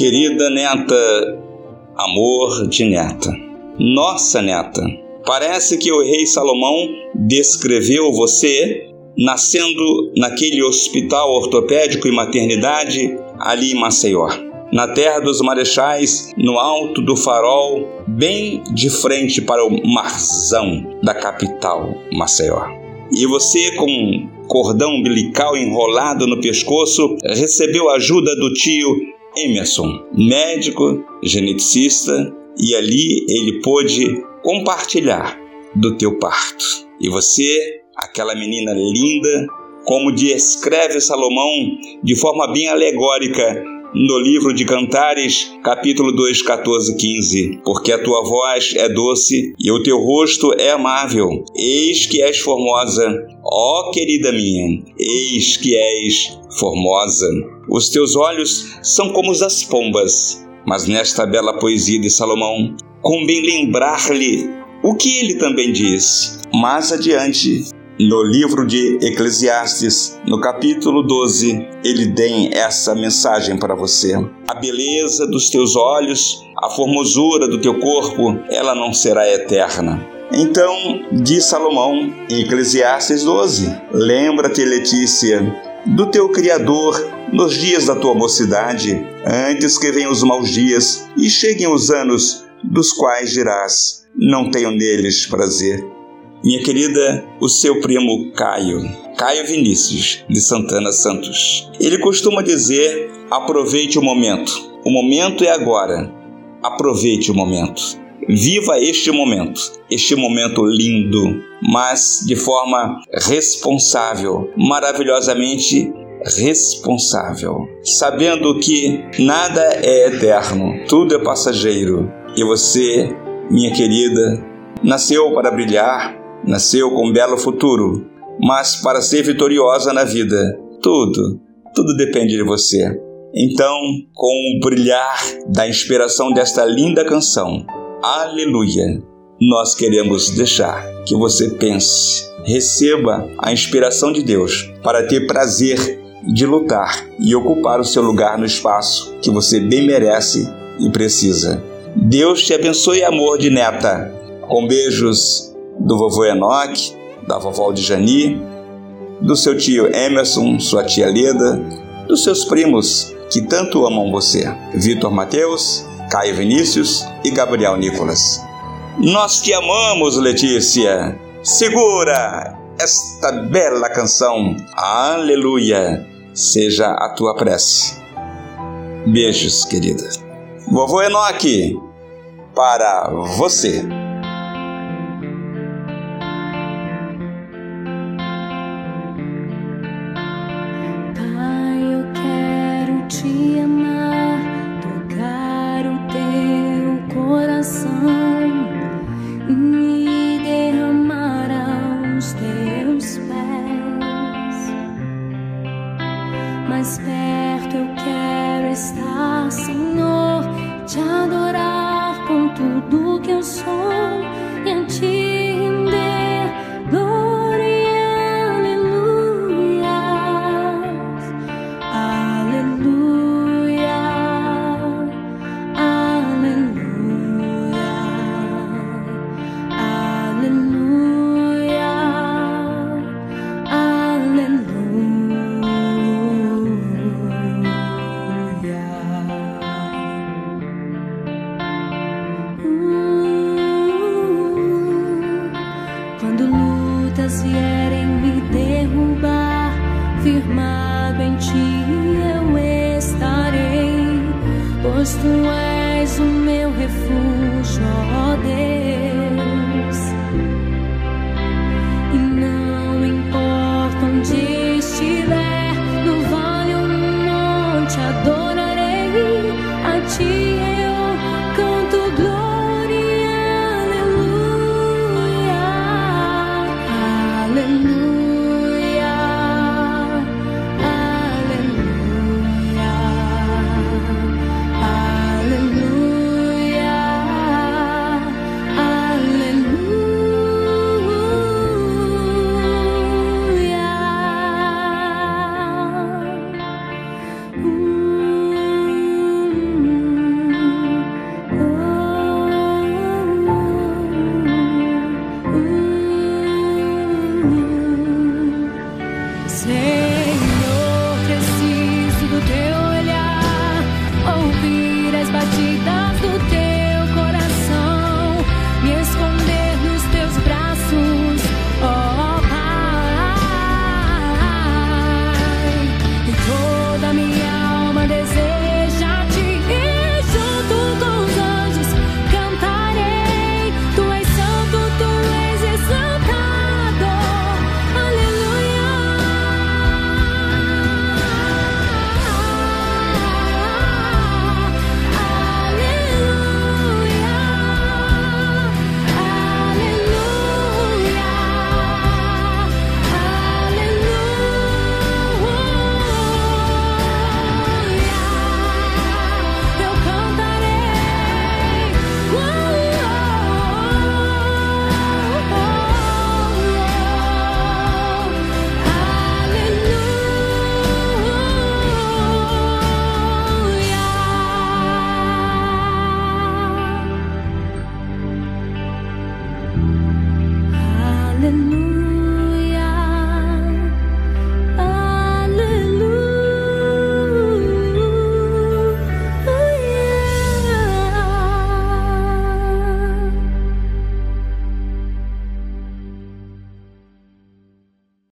Querida neta, amor de neta, nossa neta, parece que o rei Salomão descreveu você nascendo naquele hospital ortopédico e maternidade ali em Maceió. Na terra dos marechais, no alto do farol, bem de frente para o marzão da capital, Maceió. E você, com cordão umbilical enrolado no pescoço, recebeu ajuda do tio Emerson, médico, geneticista, e ali ele pôde compartilhar do teu parto. E você, aquela menina linda, como descreve Salomão de forma bem alegórica no livro de Cantares, capítulo 2, 14, 15. Porque a tua voz é doce e o teu rosto é amável. Eis que és formosa, ó querida minha, eis que és formosa. Os teus olhos são como os das pombas. Mas nesta bela poesia de Salomão, convém lembrar-lhe o que ele também diz. Mais adiante, no livro de Eclesiastes, no capítulo 12, ele tem essa mensagem para você. A beleza dos teus olhos, a formosura do teu corpo, ela não será eterna. Então, diz Salomão em Eclesiastes 12: Lembra-te, Letícia, do teu Criador nos dias da tua mocidade, antes que venham os maus dias e cheguem os anos dos quais dirás: Não tenho neles prazer. Minha querida, o seu primo Caio, Caio Vinícius, de Santana Santos. Ele costuma dizer: aproveite o momento. O momento é agora. Aproveite o momento. Viva este momento, este momento lindo, mas de forma responsável, maravilhosamente responsável, sabendo que nada é eterno, tudo é passageiro e você, minha querida, nasceu para brilhar, Nasceu com um belo futuro, mas para ser vitoriosa na vida, tudo, tudo depende de você. Então, com o brilhar da inspiração desta linda canção, Aleluia, nós queremos deixar que você pense, receba a inspiração de Deus para ter prazer de lutar e ocupar o seu lugar no espaço que você bem merece e precisa. Deus te abençoe, amor de neta. Com beijos do vovô Enoque, da vovó Jani, do seu tio Emerson, sua tia Leda, dos seus primos que tanto amam você, Vitor Mateus, Caio Vinícius e Gabriel Nicolas. Nós te amamos, Letícia! Segura esta bela canção. Aleluia! Seja a tua prece. Beijos, querida. Vovô Enoque, para você. Mais perto eu quero estar, Senhor, te adorar com tudo que eu sou e a ti. Firmado em ti eu estarei, pois tu és o meu refúgio.